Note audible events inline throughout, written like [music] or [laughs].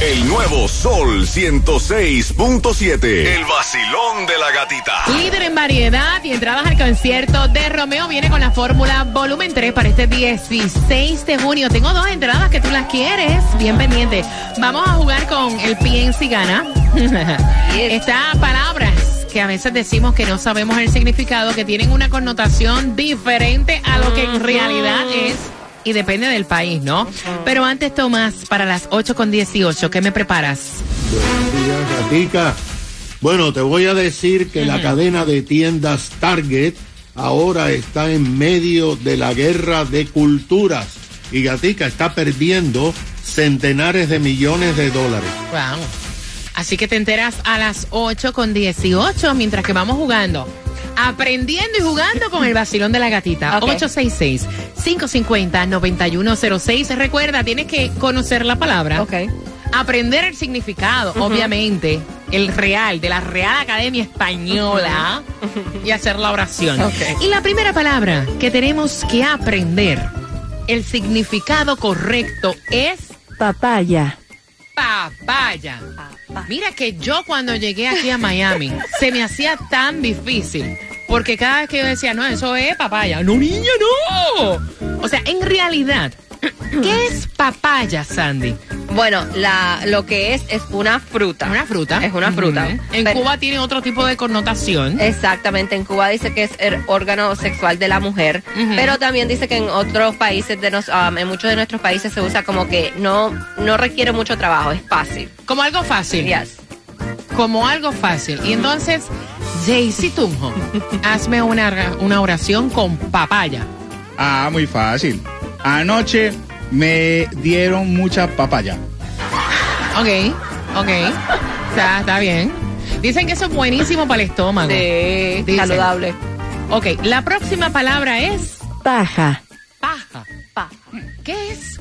El nuevo Sol 106.7. El vacilón de la gatita. Líder en variedad y entradas al concierto de Romeo viene con la fórmula volumen 3 para este 16 de junio. Tengo dos entradas que tú las quieres. Bien pendiente. Vamos a jugar con el PNC Gana. Está palabras que a veces decimos que no sabemos el significado, que tienen una connotación diferente a lo que en realidad es. Y depende del país, ¿no? Pero antes, Tomás, para las 8 con 18, ¿qué me preparas? Buenos días, Gatica. Bueno, te voy a decir que la cadena de tiendas Target ahora está en medio de la guerra de culturas y Gatica está perdiendo centenares de millones de dólares. Wow. Así que te enteras a las 8 con 18 mientras que vamos jugando. Aprendiendo y jugando con el vacilón de la gatita. Ok. 866-550-9106. Recuerda, tienes que conocer la palabra. Ok. Aprender el significado, obviamente, el real, de la Real Academia Española, y hacer la oración. Ok. Y la primera palabra que tenemos que aprender, el significado correcto es Papaya. Papaya. Mira que yo cuando llegué aquí a Miami se me hacía tan difícil. Porque cada vez que yo decía, no, eso es papaya. No, niña, no. O sea, en realidad, ¿qué es papaya, Sandy? Bueno, la, lo que es es una fruta. Una fruta. Es una fruta. En Pero- Cuba tiene otro tipo de connotación. Exactamente, en Cuba dice que es el órgano sexual de la mujer, pero también dice que en otros países, de nos, um, en muchos de nuestros países se usa como que no, no requiere mucho trabajo, es fácil. Como algo fácil. Yes. Como algo fácil. Y entonces, Jaycee Tunjo, hazme una, una oración con papaya. Ah, muy fácil. Anoche me dieron mucha papaya. Ok, ok. Está, está bien. Dicen que eso es buenísimo para el estómago. Sí, Dicen. saludable. Ok, la próxima palabra es Paja. paja. Paja. ¿Qué es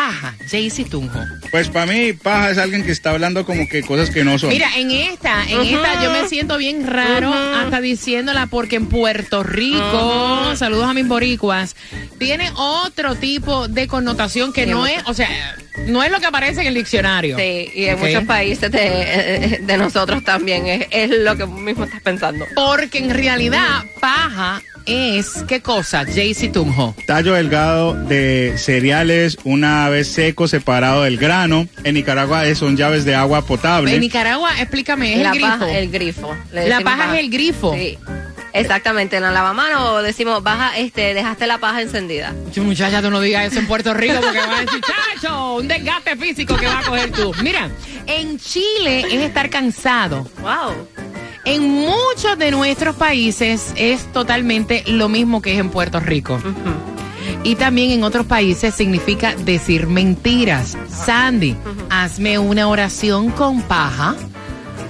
paja, Jaycee Tunjo? Pues para mí, paja es alguien que está hablando como que cosas que no son. Mira, en esta, en esta yo me siento bien raro hasta diciéndola porque en Puerto Rico, saludos a mis boricuas, tiene otro tipo de connotación que Sí, no es, o sea, no es lo que aparece en el diccionario. Sí, y en muchos países de, de nosotros también es, es lo que mismo estás pensando. Porque en realidad paja es, ¿qué cosa, Jaycee Tunjo? Tallo delgado de cereales, una vez seco, separado del grano. En Nicaragua son llaves de agua potable. En Nicaragua, explícame, es la el grifo. el grifo. La paja es el grifo. Sí. Exactamente, en la lavamano decimos, baja, este, dejaste la paja encendida. Muchacha, tú no digas eso en Puerto Rico porque van a decir, chacho, un desgaste físico que va a coger tú. Mira, en Chile es estar cansado. Wow. En muchos de nuestros países es totalmente lo mismo que es en Puerto Rico. Y también en otros países significa decir mentiras. Sandy, hazme una oración con paja.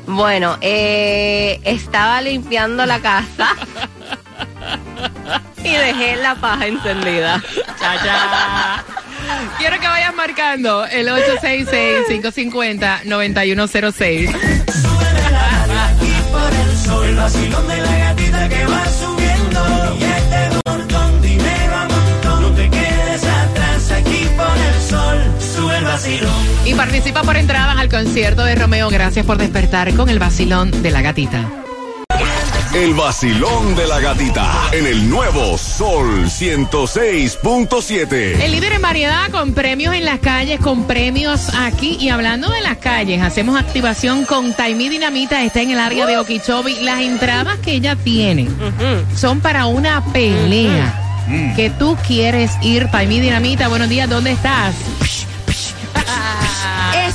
Bueno, eh, estaba limpiando la casa [laughs] y dejé la paja encendida. Chacha. Quiero que vayas marcando el 866-550-9106. Vacilón de la gatita que va subiendo. Y este montón, dinero a montón. No te quedes atrás aquí por el sol, sube el vacilón. Y participa por entradas al concierto de Romeo. Gracias por despertar con el vacilón de la gatita. El vacilón de la gatita. En el nuevo Sol 106.7. El líder en variedad con premios en las calles, con premios aquí. Y hablando de las calles, hacemos activación con Taimí Dinamita. Está en el área de Okeechobee. Las entradas que ella tiene son para una pelea que tú quieres ir. Taimí Dinamita, buenos días, ¿dónde estás?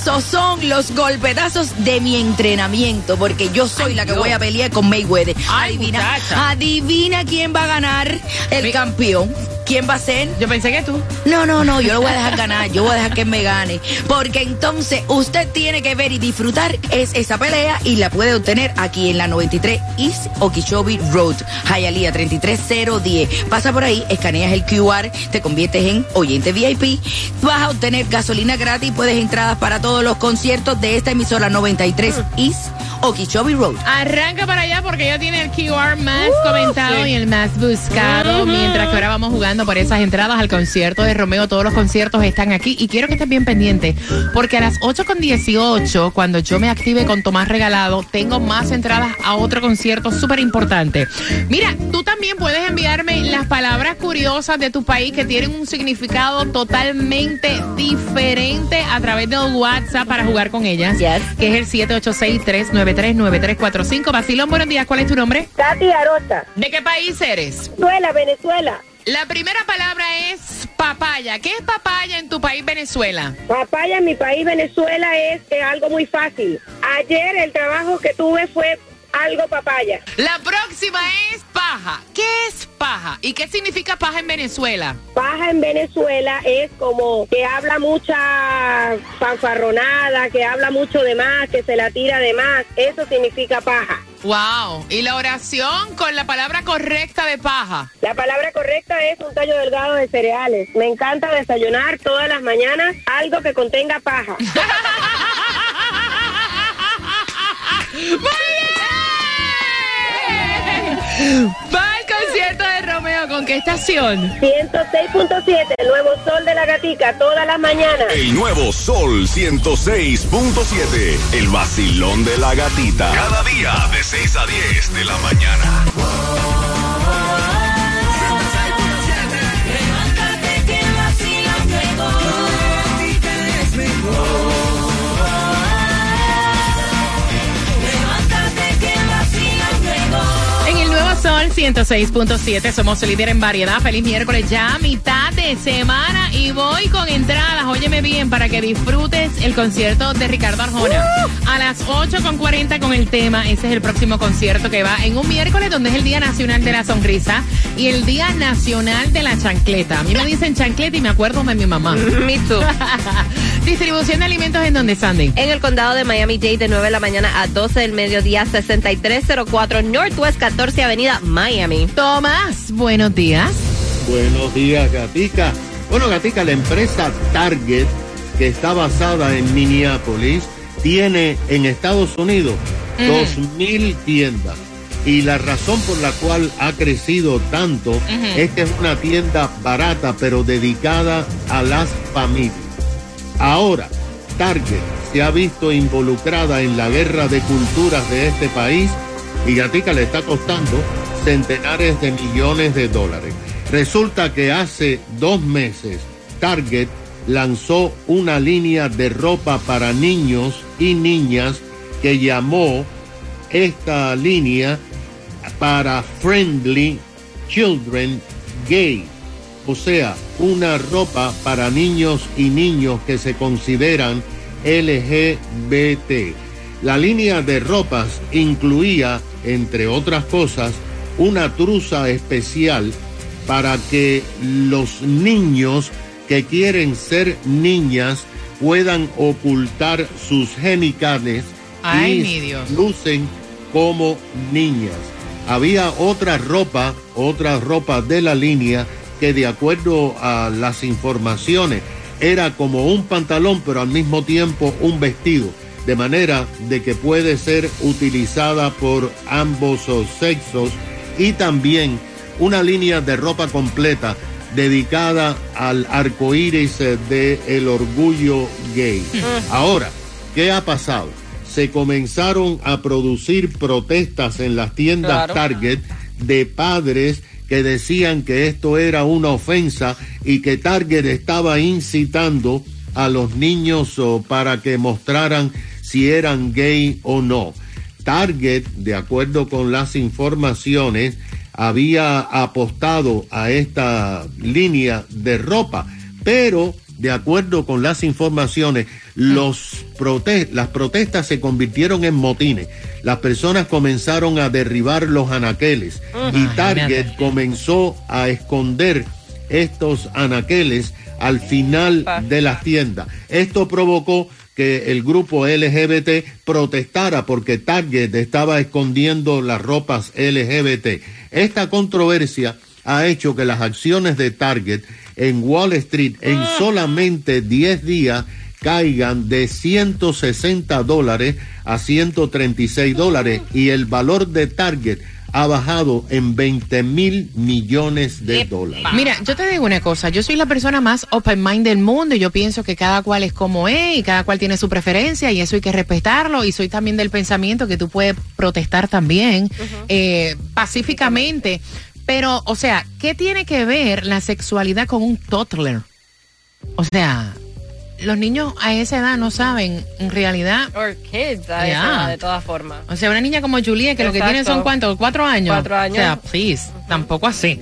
Esos son los golpetazos de mi entrenamiento, porque yo soy la que Dios. voy a pelear con Mayweather. Ay, adivina, muchacha. adivina quién va a ganar el Mi- campeón. ¿Quién va a ser? Yo pensé que tú. No, no, no, yo lo voy a dejar ganar, yo voy a dejar que me gane. Porque entonces usted tiene que ver y disfrutar es esa pelea y la puede obtener aquí en la 93 East Okeechobee Road, Hialeah 33010. Pasa por ahí, escaneas el QR, te conviertes en oyente VIP, vas a obtener gasolina gratis, puedes entradas para todos los conciertos de esta emisora 93 East Okeechobee Road. Arranca para allá porque ya tiene el QR más comentado y el más buscado. Mientras que ahora vamos jugando por esas entradas al concierto de Romeo. Todos los conciertos están aquí. Y quiero que estés bien pendiente porque a las 8.18, cuando yo me active con Tomás Regalado, tengo más entradas a otro concierto súper importante. Mira, tú también puedes enviarme las palabras curiosas de tu país que tienen un significado totalmente diferente a través del WhatsApp para jugar con ellas. Yes. Que es el 786-393-9345. Basilón, buenos días. ¿Cuál es tu nombre? Katy Arota, ¿De qué país eres? Venezuela, Venezuela. La primera palabra es papaya. ¿Qué es papaya en tu país, Venezuela? Papaya en mi país, Venezuela, es algo muy fácil. Ayer el trabajo que tuve fue algo papaya. La próxima es paja. ¿Qué es paja? ¿Y qué significa paja en Venezuela? Paja en Venezuela es como que habla mucha fanfarronada, que habla mucho de más, que se la tira de más. Eso significa paja. Wow. ¿Y la oración con la palabra correcta de paja? La palabra correcta es un tallo delgado de cereales. Me encanta desayunar todas las mañanas algo que contenga paja. [laughs] Va al concierto de Romeo. ¿Con qué estación? 106.7, el nuevo sol de la gatica, todas las mañanas. El nuevo Sol 106.7. El vacilón de la gatita. Cada día de 6 a 10 de la mañana. 106.7 somos líder en variedad. Feliz miércoles ya, mitad de semana y voy con entradas. Óyeme bien para que disfrutes el concierto de Ricardo Arjona. A las 8.40 con el tema. Ese es el próximo concierto que va en un miércoles donde es el Día Nacional de la Sonrisa y el Día Nacional de la Chancleta. A mí me dicen chancleta y me acuerdo de mi mamá. Me too. [laughs] Distribución de alimentos en donde, Sandy. En el condado de Miami-Dade de 9 de la mañana a 12 del mediodía, 6304 Northwest 14 Avenida, Miami. Tomás, buenos días. Buenos días, Gatica. Bueno, Gatica, la empresa Target, que está basada en Minneapolis, tiene en Estados Unidos dos mil tiendas. Y la razón por la cual ha crecido tanto es que es una tienda barata, pero dedicada a las familias. Ahora, Target se ha visto involucrada en la guerra de culturas de este país y Gatica le está costando centenares de millones de dólares. Resulta que hace dos meses Target lanzó una línea de ropa para niños y niñas que llamó esta línea para Friendly Children Gay. O sea, una ropa para niños y niños que se consideran LGBT. La línea de ropas incluía, entre otras cosas, una truza especial para que los niños que quieren ser niñas puedan ocultar sus genitales Ay, y Dios. lucen como niñas. Había otra ropa, otra ropa de la línea que de acuerdo a las informaciones era como un pantalón pero al mismo tiempo un vestido, de manera de que puede ser utilizada por ambos sexos y también una línea de ropa completa dedicada al arco iris de el orgullo gay. Ahora, ¿qué ha pasado? Se comenzaron a producir protestas en las tiendas Claro. Target de padres que decían que esto era una ofensa y que Target estaba incitando a los niños oh, para que mostraran si eran gay o no. Target, de acuerdo con las informaciones, había apostado a esta línea de ropa, pero de acuerdo con las informaciones, los las protestas se convirtieron en motines. Las personas comenzaron a derribar los anaqueles y Target comenzó a esconder estos anaqueles al final de las tiendas. Esto provocó que el grupo LGBT protestara porque Target estaba escondiendo las ropas LGBT. Esta controversia ha hecho que las acciones de Target en Wall Street en solamente 10 días caigan de 160 dólares a 136 dólares y el valor de Target ha bajado en 20 mil millones de dólares. Mira, yo te digo una cosa, yo soy la persona más open mind del mundo y yo pienso que cada cual es como es y cada cual tiene su preferencia y eso hay que respetarlo y soy también del pensamiento que tú puedes protestar también eh, pacíficamente, pero o sea, ¿qué tiene que ver la sexualidad con un toddler? O sea, los niños a esa edad no saben en realidad... Or kids, a esa edad, de todas formas. O sea, una niña como Julia, que lo que tiene son cuántos, cuatro años. Cuatro años. O sea, please, tampoco así.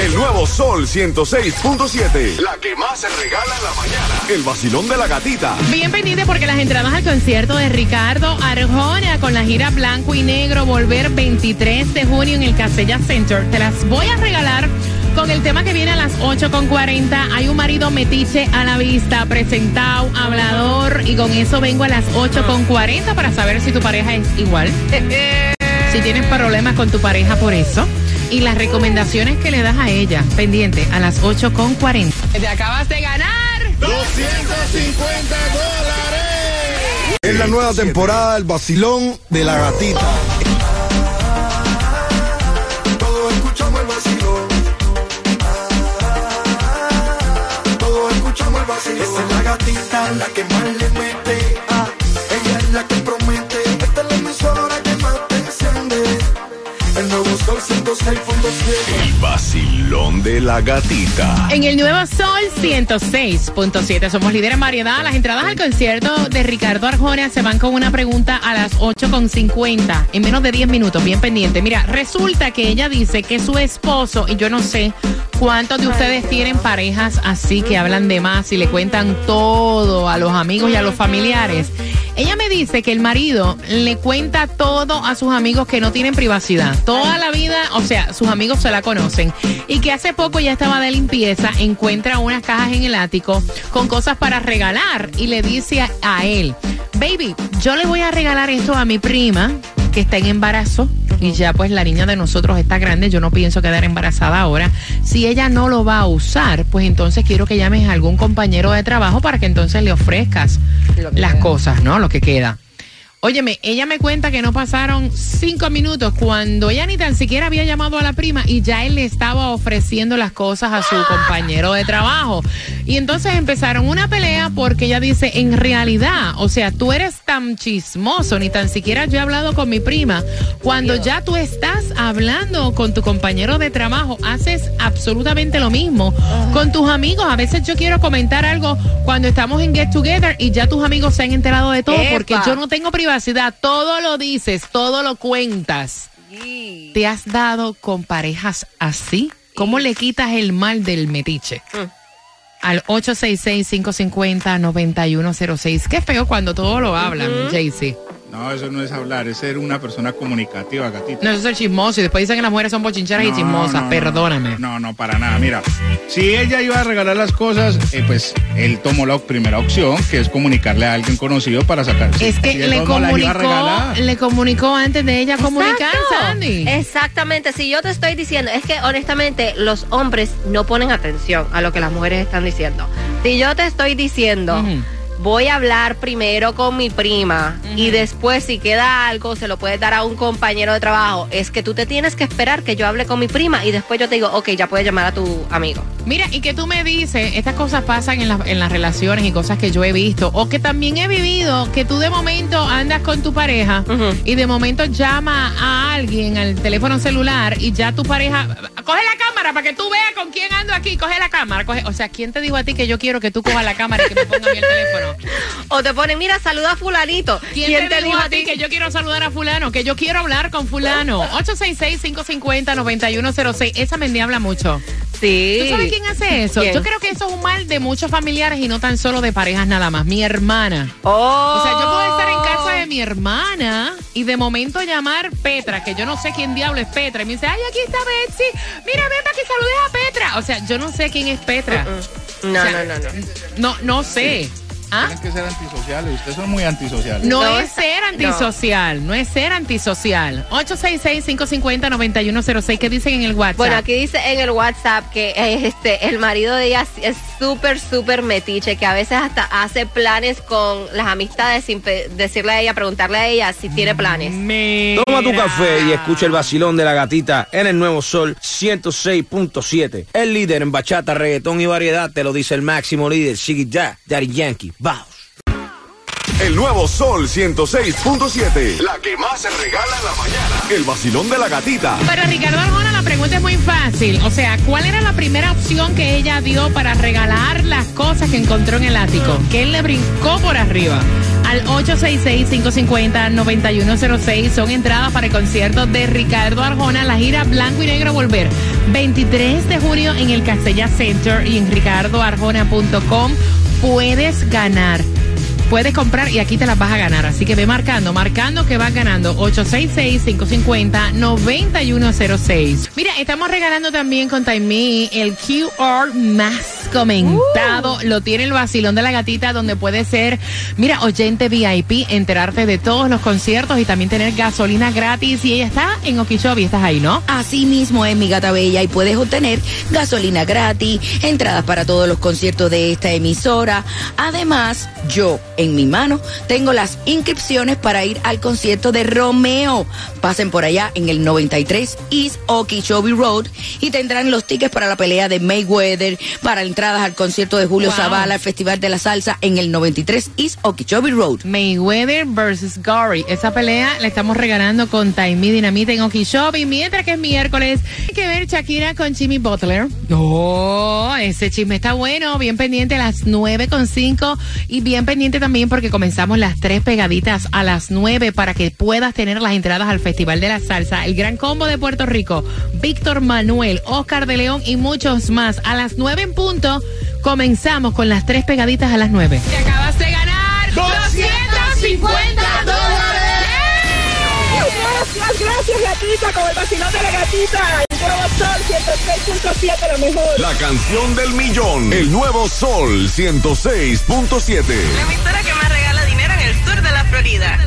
El nuevo Sol 106.7. La que más se regala en la mañana. El vacilón de la gatita. Bien pendiente porque las entradas al concierto de Ricardo Arjona con la gira Blanco y Negro Volver 23 de junio en el Casella Center. Te las voy a regalar con el tema que viene a las 8.40. Hay un marido metiche a la vista, presentado, hablador y con eso vengo a las 8.40 para saber si tu pareja es igual. [laughs] si tienes problemas con tu pareja por eso. Y las recomendaciones que le das a ella, pendiente, a las 8.40. Te acabas de ganar. 250 dólares. Es la nueva temporada del vacilón de la gatita. Gatita, la que más le mete. Ella es la que promete. Esta es la emisora que más te enciende. El nuevo sol 106.7. Vacilón de la gatita. En el nuevo Sol 106.7 somos líderes en variedad. Las entradas al concierto de Ricardo Arjona se van con una pregunta a las 8.50 en menos de 10 minutos, bien pendiente. Mira, resulta que ella dice que su esposo, y yo no sé cuántos de ustedes tienen parejas así que hablan de más y le cuentan todo a los amigos y a los familiares. Ella me dice que el marido le cuenta todo a sus amigos que no tienen privacidad. Toda la vida, o sea, sus amigos se la conocen. Y que hace poco ya estaba de limpieza, encuentra unas cajas en el ático con cosas para regalar y le dice a, a él, baby, yo le voy a regalar esto a mi prima que está en embarazo y ya pues la niña de nosotros está grande, yo no pienso quedar embarazada ahora. Si ella no lo va a usar, pues entonces quiero que llames a algún compañero de trabajo para que entonces le ofrezcas las queda. cosas, ¿no? Lo que queda. Óyeme, ella me cuenta que no pasaron cinco minutos cuando ella ni tan siquiera había llamado a la prima y ya él le estaba ofreciendo las cosas a su compañero de trabajo. Y entonces empezaron una pelea porque ella dice, en realidad, o sea, tú eres tan chismoso, ni tan siquiera yo he hablado con mi prima. Cuando ya tú estás hablando con tu compañero de trabajo, haces absolutamente lo mismo con tus amigos. A veces yo quiero comentar algo cuando estamos en Get Together y ya tus amigos se han enterado de todo porque yo no tengo privacidad. Todo lo dices, todo lo cuentas. ¿Te has dado con parejas así? ¿Cómo le quitas el mal del metiche? Al 866-550-9106. Qué feo cuando todo lo hablan, Jaycee. No, eso no es hablar, es ser una persona comunicativa, gatita. No, eso es el chismoso. Y después dicen que las mujeres son bochincheras y chismosas. no, Perdóname. No, no, para nada. Mira, si ella iba a regalar las cosas, eh, pues él tomó la primera opción, que es comunicarle a alguien conocido para sacar. Es que le comunicó, le comunicó antes de ella comunicar. Sandy. Exactamente. Si yo te estoy diciendo, es que honestamente los hombres no ponen atención a lo que las mujeres están diciendo. Si yo te estoy diciendo. Voy a hablar primero con mi prima y después si queda algo se lo puedes dar a un compañero de trabajo, es que tú te tienes que esperar que yo hable con mi prima y después yo te digo, ok, ya puedes llamar a tu amigo. Mira, y que tú me dices, estas cosas pasan en, las- en las relaciones y cosas que yo he visto, o que también he vivido, que tú de momento andas con tu pareja y de momento llama a alguien al teléfono celular y ya tu pareja, coge la cámara para que tú veas con quién ando aquí. Coge la cámara. Coge, o sea, ¿quién te dijo a ti que yo quiero que tú cojas la cámara y que me ponga el teléfono? O te pone, mira, saluda a fulanito. ¿Quién, te, dijo a ti que yo quiero saludar a fulano? Que yo quiero hablar con fulano. 866-550-9106. Esa me habla mucho. Sí. ¿Tú sabes quién hace eso? ¿Quién? Yo creo que eso es un mal de muchos familiares y no tan solo de parejas nada más. Mi hermana. Oh. O sea, yo puedo estar mi hermana y de momento llamar Petra, que yo no sé quién diablo es Petra, y me dice, ay, aquí está Betsy, mira, ven para que saludes a Petra. O sea, yo no sé quién es Petra. No, O sea, no, no, no. No, no sé. ¿Ah? Tienen que ser antisociales. Ustedes son muy antisociales. No, No, es ser antisocial, no. es ser antisocial. 866-550-9106, ¿qué dicen en el WhatsApp? Bueno, aquí dice en el WhatsApp que eh, este el marido de ella es súper, súper metiche, que a veces hasta hace planes con las amistades sin decirle a ella, preguntarle a ella si tiene planes. Toma tu café y escucha el vacilón de la gatita en el Nuevo Sol 106.7. El líder en bachata, reggaetón y variedad te lo dice el máximo líder, Siggy Da, Daddy Yankee. Vamos. El nuevo Sol 106.7. La que más se regala en la mañana. El vacilón de la gatita. Para Ricardo Arjona la pregunta es muy fácil. O sea, ¿cuál era la primera opción que ella dio para regalar las cosas que encontró en el ático? Que él le brincó por arriba. Al 866-550-9106 son entradas para el concierto de Ricardo Arjona, la gira Blanco y Negro Volver. 23 de junio en el Castella Center y en ricardoarjona.com puedes ganar. Puedes comprar y aquí te las vas a ganar. Así que ve marcando, marcando que vas ganando. 866-550-9106. Mira, estamos regalando también con Taimi el QR más comentado. Lo tiene el vacilón de la gatita donde puede ser, mira, oyente VIP, enterarte de todos los conciertos y también tener gasolina gratis. Y ella está en Okeechobee, estás ahí, ¿no? Así mismo es mi gata bella y puedes obtener gasolina gratis, entradas para todos los conciertos de esta emisora. Además, yo en mi mano tengo las inscripciones para ir al concierto de Romeo. Pasen por allá en el 93 East Okeechobee Road y tendrán los tickets para la pelea de Mayweather, para entradas al concierto de Julio Wow. Zavala, al Festival de la Salsa en el 93 East Okeechobee Road. Mayweather versus Gary. Esa pelea la estamos regalando con Taimi Dinamita en Okeechobee. Mientras que es miércoles, hay que ver Shakira con Jimmy Butler. Oh, ese chisme está bueno. Bien pendiente a las 9.5 y bien pendiente también porque comenzamos las tres pegaditas a las 9 para que puedas tener las entradas al Festival de la Salsa, el Gran Combo de Puerto Rico, Víctor Manuel, Oscar de León y muchos más. A las 9 en punto comenzamos con las tres pegaditas a las 9. Te acabas de ganar 250 dólares. Gracias, gracias, gatita, con el vacilón de la gatita. El nuevo sol 106.7, lo mejor. La canción del millón. El nuevo Sol 106.7. La emisora que más regala dinero en el sur de la Florida.